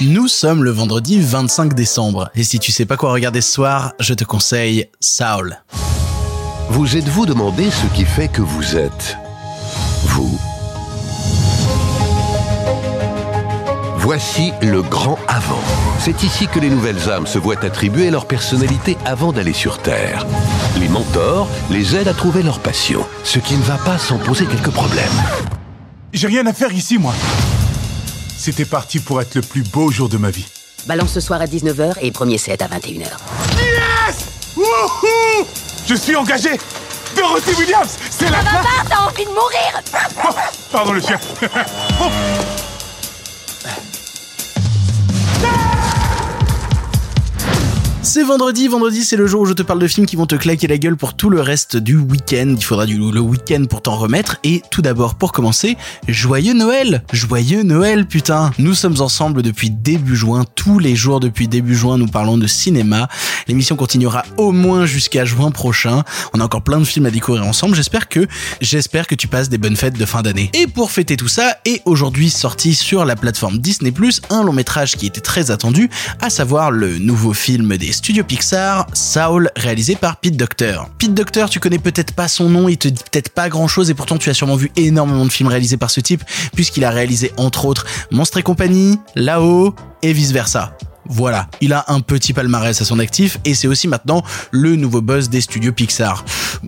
Nous sommes le vendredi 25 décembre, et si tu sais pas quoi regarder ce soir, je te conseille Saul. Vous êtes-vous demandé ce qui fait que vous êtes? Vous Voici le grand avant. C'est ici que les nouvelles âmes se voient attribuer leur personnalité avant d'aller sur Terre. Les mentors les aident à trouver leur passion, ce qui ne va pas sans poser quelques problèmes. J'ai rien à faire ici, moi. C'était parti pour être le plus beau jour de ma vie. Balance ce soir à 19h et premier set à 21h. Yes! Wouhou! Je suis engagé! Dorothy Williams C'est la Ça va fin. pas, t'as envie de mourir? Oh, Pardon le chien C'est vendredi, vendredi c'est le jour où je te parle de films qui vont te claquer la gueule pour tout le reste du week-end. Il faudra du le week-end pour t'en remettre. Et tout d'abord, pour commencer, joyeux Noël Joyeux Noël, putain Nous sommes ensemble depuis début juin, tous les jours depuis début juin, nous parlons de cinéma. L'émission continuera au moins jusqu'à juin prochain. On a encore plein de films à découvrir ensemble. J'espère que, j'espère que tu passes des bonnes fêtes de fin d'année. Et pour fêter tout ça, est aujourd'hui sorti sur la plateforme Disney+, un long métrage qui était très attendu, à savoir le nouveau film des studios Pixar, Saul, réalisé par Pete Docter. Pete Docter, tu connais peut-être pas son nom, il te dit peut-être pas grand chose et pourtant tu as sûrement vu énormément de films réalisés par ce type, puisqu'il a réalisé entre autres Monstre et compagnie, Là-haut et vice versa. Voilà, il a un petit palmarès à son actif et c'est aussi maintenant le nouveau boss des studios Pixar.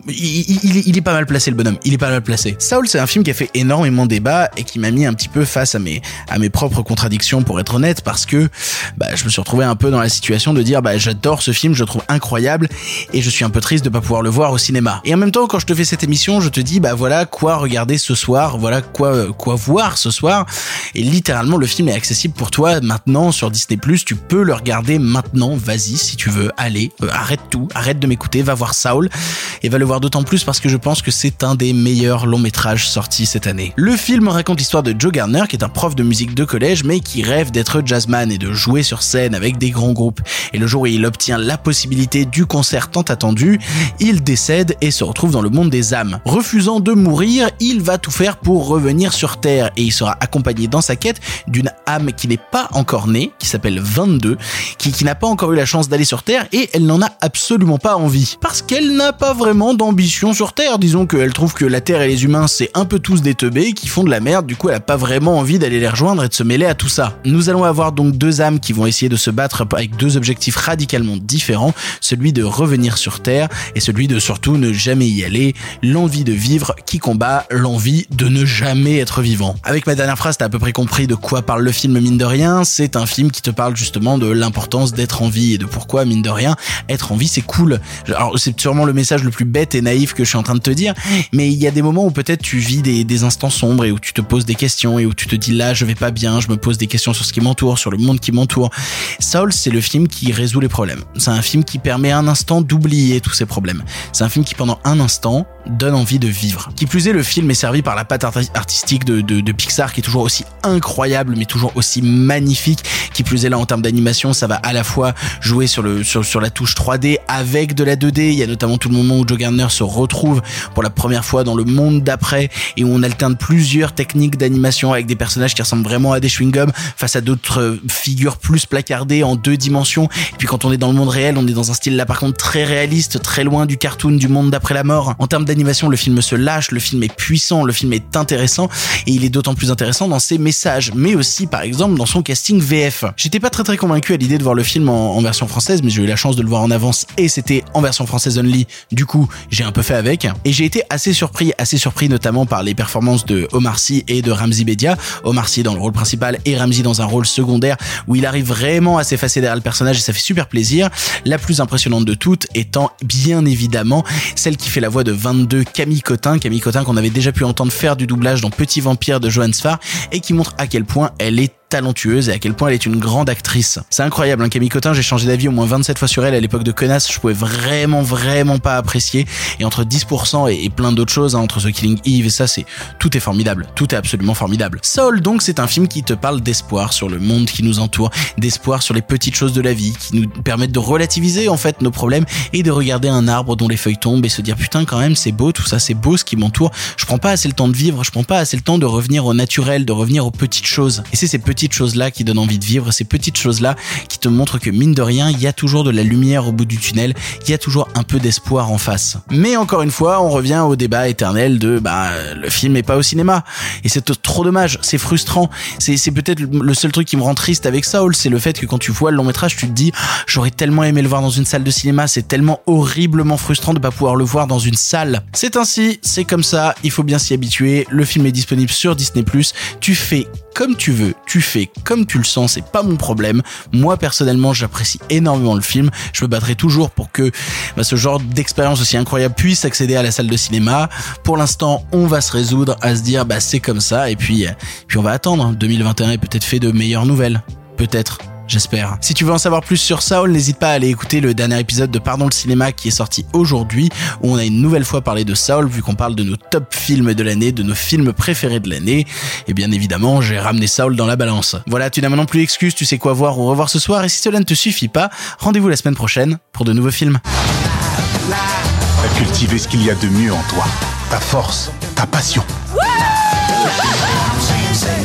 Il, est pas mal placé le bonhomme, il est pas mal placé. Saul, c'est un film qui a fait énormément débat et qui m'a mis un petit peu face à mes à mes propres contradictions pour être honnête parce que bah, je me suis retrouvé un peu dans la situation de dire bah j'adore ce film, je le trouve incroyable et je suis un peu triste de pas pouvoir le voir au cinéma. Et en même temps quand je te fais cette émission, je te dis bah voilà quoi regarder ce soir, voilà quoi euh, quoi voir ce soir. Et littéralement le film est accessible pour toi maintenant sur Disney+, tu peux le regarder maintenant, vas-y si tu veux, allez, euh, arrête tout, arrête de m'écouter, va voir Saul et va le voir d'autant plus parce que je pense que c'est un des meilleurs longs métrages sortis cette année. Le film raconte l'histoire de Joe Garner qui est un prof de musique de collège mais qui rêve d'être jazzman et de jouer sur scène avec des grands groupes. Et le jour où il obtient la possibilité du concert tant attendu, il décède et se retrouve dans le monde des âmes. Refusant de mourir, il va tout faire pour revenir sur Terre et il sera accompagné dans sa quête d'une âme qui n'est pas encore née, qui s'appelle 22, qui, qui n'a pas encore eu la chance d'aller sur Terre et elle n'en a absolument pas envie. Parce qu'elle n'a pas vraiment d'ambition sur Terre. Disons qu'elle trouve que la Terre et les humains c'est un peu tous des teubés qui font de la merde, du coup elle a pas vraiment envie d'aller les rejoindre et de se mêler à tout ça. Nous allons avoir donc deux âmes qui vont essayer de se battre avec deux objectifs radicalement différents, celui de revenir sur Terre et celui de surtout ne jamais y aller, l'envie de vivre qui combat l'envie de ne jamais être vivant. Avec ma dernière phrase, t'as à peu près compris de quoi parle le film mine de rien, c'est un film qui te parle justement de l'importance d'être en vie et de pourquoi mine de rien, être en vie c'est cool. Alors c'est sûrement le message le plus bête et naïf que je suis en train de te dire, mais il y a des moments où peut-être tu vis des, instants sombres et où tu te poses des questions et où tu te dis là je vais pas bien, je me pose des questions sur ce qui m'entoure, sur le monde qui m'entoure. Soul, c'est le film qui résout les problèmes. C'est un film qui permet un instant d'oublier tous ces problèmes. C'est un film qui pendant un instant donne envie de vivre. Qui plus est, le film est servi par la patte arti- artistique de, Pixar qui est toujours aussi incroyable mais toujours aussi magnifique. Qui plus est là en termes d'animation, ça va à la fois jouer sur, sur la touche 3D avec de la 2D. Il y a notamment tout le moment où Joe Gardner se retrouve pour la première fois dans le monde d'après et où on alterne plusieurs techniques d'animation avec des personnages qui ressemblent vraiment à des chewing-gums face à d'autres euh, figures plus placardées en deux dimensions. Et puis quand on est dans le monde réel, on est dans un style là par contre très réaliste, très loin du cartoon du monde d'après la mort. En termes d'animation, le film se lâche, le film est puissant, le film est intéressant et il est d'autant plus intéressant dans ses messages, mais aussi par exemple dans son casting VF. J'étais pas très très convaincu à l'idée de voir le film en, en version française, mais j'ai eu la chance de le voir en avance et c'était en version française only. Du coup, j'ai un peu fait avec et j'ai été assez surpris, assez surpris notamment par les performances de Omar Sy et de Ramzi Bedia. Omar Sy dans le rôle principal et Ramzi dans un rôle secondaire où il arrive vraiment à s'effacer derrière le personnage et ça fait super plaisir. La plus impressionnante de toutes étant bien évidemment celle qui fait la voix de 22 Camille Cotin, Camille Cotin qu'on avait déjà pu entendre faire du doublage dans Petit Vampire de Johan Sfar et qui montre à quel point elle est talentueuse et à quel point elle est une grande actrice. C'est incroyable, hein, Camille Cotin, j'ai changé d'avis au moins 27 fois sur elle à l'époque de Connasse, je pouvais vraiment vraiment pas apprécier et entre 10% et, plein d'autres choses, hein, entre The Killing Eve et ça, c'est tout est formidable, tout est absolument formidable. Soul donc c'est un film qui te parle d'espoir sur le monde qui nous entoure, d'espoir sur les petites choses de la vie qui nous permettent de relativiser en fait nos problèmes et de regarder un arbre dont les feuilles tombent et se dire putain quand même c'est beau tout ça, c'est beau ce qui m'entoure. Je prends pas assez le temps de vivre, je prends pas assez le temps de revenir au naturel, de revenir aux petites choses. Et c'est ces petites petites choses-là qui donnent envie de vivre, ces petites choses-là qui te montrent que mine de rien, il y a toujours de la lumière au bout du tunnel, il y a toujours un peu d'espoir en face. Mais encore une fois, on revient au débat éternel de bah le film est pas au cinéma et c'est trop dommage, c'est frustrant. C'est c'est peut-être le seul truc qui me rend triste avec Saul, c'est le fait que quand tu vois le long métrage, tu te dis j'aurais tellement aimé le voir dans une salle de cinéma, c'est tellement horriblement frustrant de pas pouvoir le voir dans une salle. C'est ainsi, c'est comme ça, il faut bien s'y habituer. Le film est disponible sur Disney+. Tu fais comme tu veux, tu fais comme tu le sens, c'est pas mon problème. Moi personnellement, j'apprécie énormément le film. Je me battrai toujours pour que bah, ce genre d'expérience aussi incroyable puisse accéder à la salle de cinéma. Pour l'instant, on va se résoudre à se dire bah c'est comme ça et puis puis on va attendre. 2021 est peut-être fait de meilleures nouvelles. Peut-être. J'espère. Si tu veux en savoir plus sur Saul, n'hésite pas à aller écouter le dernier épisode de Pardon le cinéma qui est sorti aujourd'hui, où on a une nouvelle fois parlé de Saul, vu qu'on parle de nos top films de l'année, de nos films préférés de l'année. Et bien évidemment, j'ai ramené Saul dans la balance. Voilà, tu n'as maintenant plus excuse, tu sais quoi voir ou revoir ce soir, et si cela ne te suffit pas, rendez-vous la semaine prochaine pour de nouveaux films. T'as cultivé ce qu'il y a de mieux en toi. Ta force, ta passion.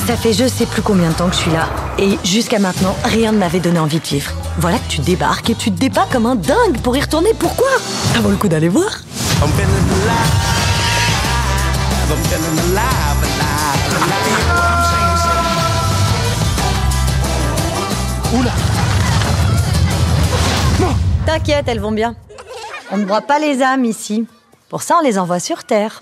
Ça fait je sais plus combien de temps que je suis là. Et jusqu'à maintenant, rien ne m'avait donné envie de vivre. Voilà que tu débarques et tu te débats comme un dingue pour y retourner. Pourquoi? Ça vaut le coup d'aller voir. Oula T'inquiète, elles vont bien. On ne broie pas les âmes ici. Pour ça, on les envoie sur Terre.